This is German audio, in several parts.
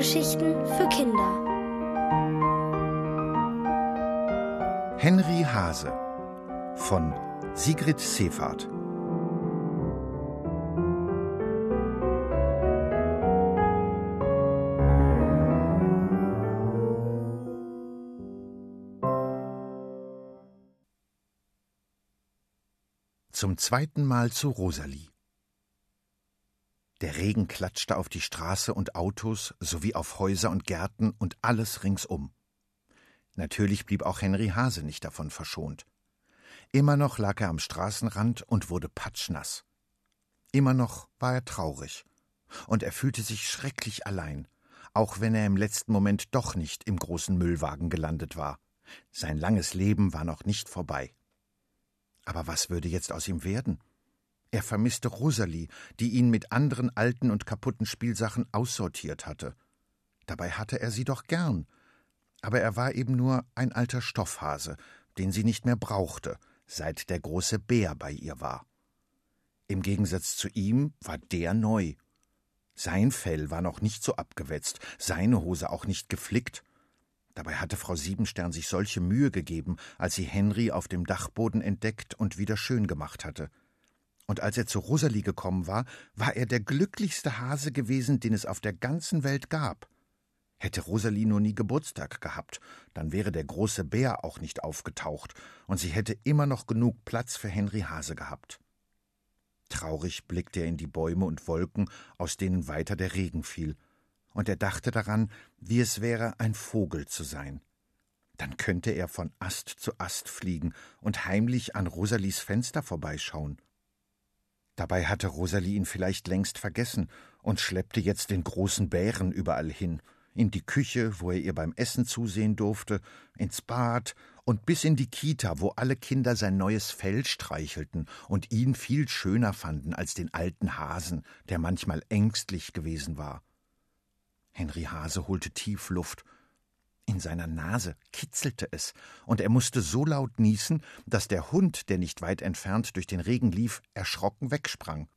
Hörgeschichten für Kinder. Henry Hase von Sigrid Seefahrt. Zum zweiten Mal zu Rosalie. Der Regen klatschte auf die Straße und Autos sowie auf Häuser und Gärten und alles ringsum. Natürlich blieb auch Henry Hase nicht davon verschont. Immer noch lag er am Straßenrand und wurde patschnass. Immer noch war er traurig. Und er fühlte sich schrecklich allein, auch wenn er im letzten Moment doch nicht im großen Müllwagen gelandet war. Sein langes Leben war noch nicht vorbei. Aber was würde jetzt aus ihm werden? Er vermisste Rosalie, die ihn mit anderen alten und kaputten Spielsachen aussortiert hatte. Dabei hatte er sie doch gern. Aber er war eben nur ein alter Stoffhase, den sie nicht mehr brauchte, seit der große Bär bei ihr war. Im Gegensatz zu ihm war der neu. Sein Fell war noch nicht so abgewetzt, seine Hose auch nicht geflickt. Dabei hatte Frau Siebenstern sich solche Mühe gegeben, als sie Henry auf dem Dachboden entdeckt und wieder schön gemacht hatte und als er zu Rosalie gekommen war, war er der glücklichste Hase gewesen, den es auf der ganzen Welt gab. Hätte Rosalie nur nie Geburtstag gehabt, dann wäre der große Bär auch nicht aufgetaucht, und sie hätte immer noch genug Platz für Henry Hase gehabt. Traurig blickte er in die Bäume und Wolken, aus denen weiter der Regen fiel, und er dachte daran, wie es wäre, ein Vogel zu sein. Dann könnte er von Ast zu Ast fliegen und heimlich an Rosalies Fenster vorbeischauen. Dabei hatte Rosalie ihn vielleicht längst vergessen und schleppte jetzt den großen Bären überall hin, in die Küche, wo er ihr beim Essen zusehen durfte, ins Bad und bis in die Kita, wo alle Kinder sein neues Fell streichelten und ihn viel schöner fanden als den alten Hasen, der manchmal ängstlich gewesen war. Henry Hase holte tief Luft in seiner Nase kitzelte es, und er musste so laut niesen, dass der Hund, der nicht weit entfernt durch den Regen lief, erschrocken wegsprang.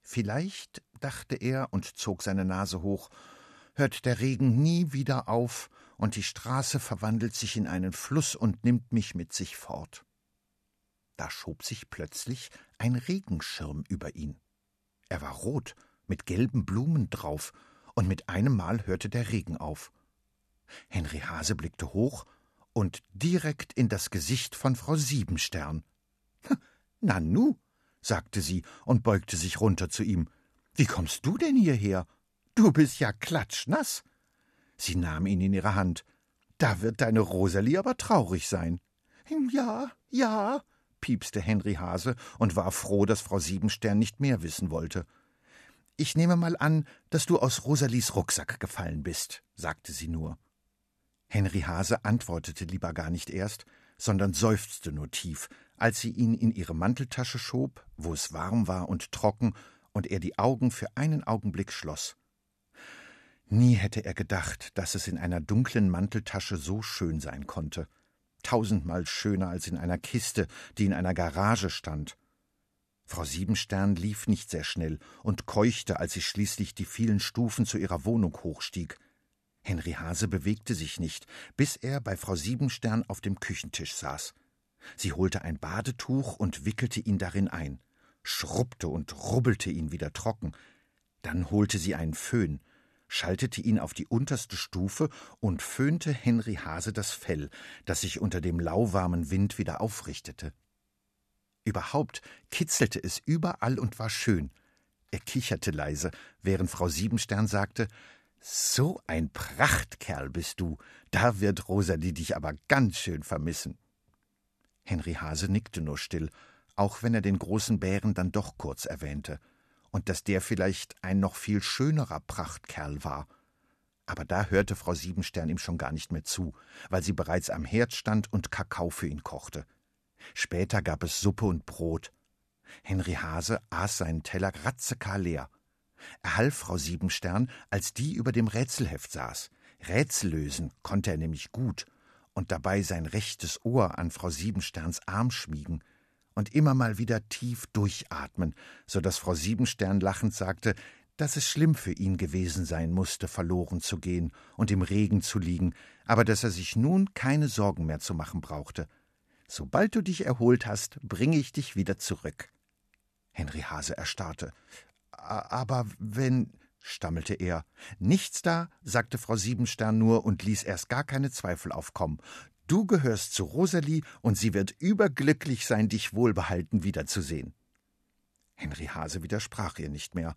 Vielleicht, dachte er und zog seine Nase hoch, hört der Regen nie wieder auf, und die Straße verwandelt sich in einen Fluss und nimmt mich mit sich fort. Da schob sich plötzlich ein Regenschirm über ihn. Er war rot, mit gelben Blumen drauf, und mit einem Mal hörte der Regen auf. Henry Hase blickte hoch und direkt in das Gesicht von Frau Siebenstern. Nanu, sagte sie und beugte sich runter zu ihm. Wie kommst du denn hierher? Du bist ja klatschnass. Sie nahm ihn in ihre Hand. Da wird deine Rosalie aber traurig sein. Ja, ja, piepste Henry Hase und war froh, dass Frau Siebenstern nicht mehr wissen wollte. Ich nehme mal an, dass du aus Rosalies Rucksack gefallen bist, sagte sie nur. Henry Hase antwortete lieber gar nicht erst, sondern seufzte nur tief, als sie ihn in ihre Manteltasche schob, wo es warm war und trocken, und er die Augen für einen Augenblick schloss. Nie hätte er gedacht, dass es in einer dunklen Manteltasche so schön sein konnte, tausendmal schöner als in einer Kiste, die in einer Garage stand. Frau Siebenstern lief nicht sehr schnell und keuchte, als sie schließlich die vielen Stufen zu ihrer Wohnung hochstieg. Henry Hase bewegte sich nicht, bis er bei Frau Siebenstern auf dem Küchentisch saß. Sie holte ein Badetuch und wickelte ihn darin ein, schrubbte und rubbelte ihn wieder trocken. Dann holte sie einen Föhn, schaltete ihn auf die unterste Stufe und föhnte Henry Hase das Fell, das sich unter dem lauwarmen Wind wieder aufrichtete. Überhaupt kitzelte es überall und war schön. Er kicherte leise, während Frau Siebenstern sagte so ein Prachtkerl bist du. Da wird Rosalie dich aber ganz schön vermissen. Henry Hase nickte nur still, auch wenn er den großen Bären dann doch kurz erwähnte, und dass der vielleicht ein noch viel schönerer Prachtkerl war. Aber da hörte Frau Siebenstern ihm schon gar nicht mehr zu, weil sie bereits am Herd stand und Kakao für ihn kochte. Später gab es Suppe und Brot. Henry Hase aß seinen Teller ratzekar leer. Er half Frau Siebenstern, als die über dem Rätselheft saß. Rätsel lösen konnte er nämlich gut und dabei sein rechtes Ohr an Frau Siebensterns Arm schmiegen und immer mal wieder tief durchatmen, so dass Frau Siebenstern lachend sagte, dass es schlimm für ihn gewesen sein musste, verloren zu gehen und im Regen zu liegen, aber dass er sich nun keine Sorgen mehr zu machen brauchte. Sobald du dich erholt hast, bringe ich dich wieder zurück. Henry Hase erstarrte. Aber wenn, stammelte er. Nichts da, sagte Frau Siebenstern nur und ließ erst gar keine Zweifel aufkommen. Du gehörst zu Rosalie und sie wird überglücklich sein, dich wohlbehalten wiederzusehen. Henry Hase widersprach ihr nicht mehr,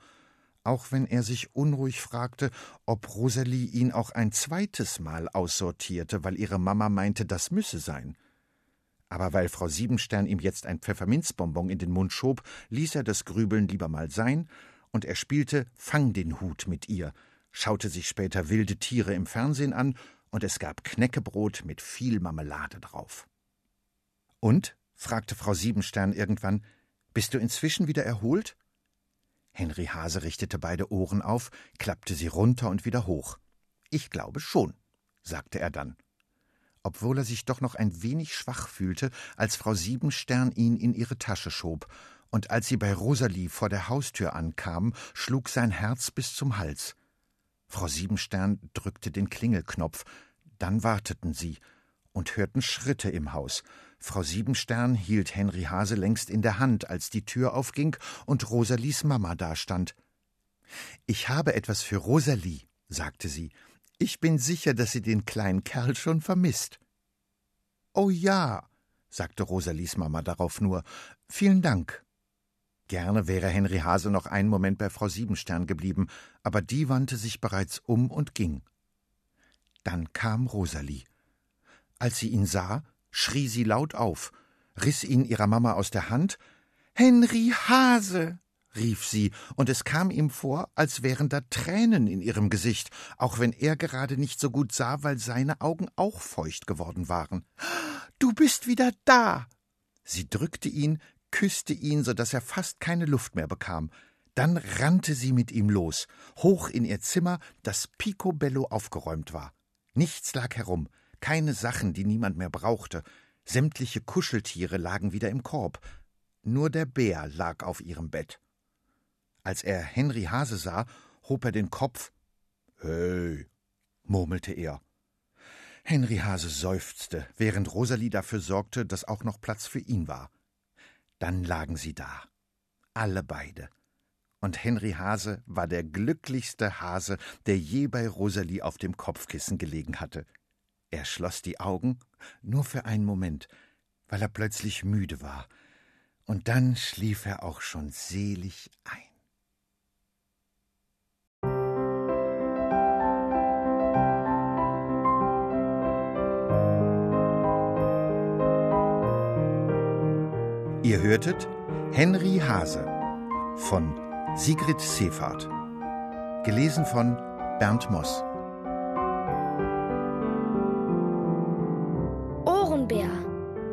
auch wenn er sich unruhig fragte, ob Rosalie ihn auch ein zweites Mal aussortierte, weil ihre Mama meinte, das müsse sein. Aber weil Frau Siebenstern ihm jetzt ein Pfefferminzbonbon in den Mund schob, ließ er das Grübeln lieber mal sein, und er spielte Fang den Hut mit ihr, schaute sich später wilde Tiere im Fernsehen an, und es gab Knäckebrot mit viel Marmelade drauf. Und? fragte Frau Siebenstern irgendwann, bist du inzwischen wieder erholt? Henry Hase richtete beide Ohren auf, klappte sie runter und wieder hoch. Ich glaube schon, sagte er dann obwohl er sich doch noch ein wenig schwach fühlte, als Frau Siebenstern ihn in ihre Tasche schob, und als sie bei Rosalie vor der Haustür ankam, schlug sein Herz bis zum Hals. Frau Siebenstern drückte den Klingelknopf, dann warteten sie und hörten Schritte im Haus. Frau Siebenstern hielt Henry Hase längst in der Hand, als die Tür aufging und Rosalies Mama dastand. Ich habe etwas für Rosalie, sagte sie. Ich bin sicher, dass sie den kleinen Kerl schon vermisst. Oh ja, sagte Rosalies Mama darauf nur. Vielen Dank. Gerne wäre Henry Hase noch einen Moment bei Frau Siebenstern geblieben, aber die wandte sich bereits um und ging. Dann kam Rosalie. Als sie ihn sah, schrie sie laut auf, riss ihn ihrer Mama aus der Hand. Henry Hase! rief sie, und es kam ihm vor, als wären da Tränen in ihrem Gesicht, auch wenn er gerade nicht so gut sah, weil seine Augen auch feucht geworden waren. Du bist wieder da. Sie drückte ihn, küsste ihn, so dass er fast keine Luft mehr bekam. Dann rannte sie mit ihm los, hoch in ihr Zimmer, das picobello aufgeräumt war. Nichts lag herum, keine Sachen, die niemand mehr brauchte. Sämtliche Kuscheltiere lagen wieder im Korb. Nur der Bär lag auf ihrem Bett. Als er Henry Hase sah, hob er den Kopf. Hey, murmelte er. Henry Hase seufzte, während Rosalie dafür sorgte, dass auch noch Platz für ihn war. Dann lagen sie da, alle beide. Und Henry Hase war der glücklichste Hase, der je bei Rosalie auf dem Kopfkissen gelegen hatte. Er schloss die Augen, nur für einen Moment, weil er plötzlich müde war, und dann schlief er auch schon selig ein. Ihr hörtet Henry Hase von Sigrid Seefahrt. Gelesen von Bernd Moss. Ohrenbär.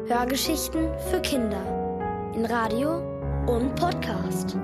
Hörgeschichten für Kinder. In Radio und Podcast.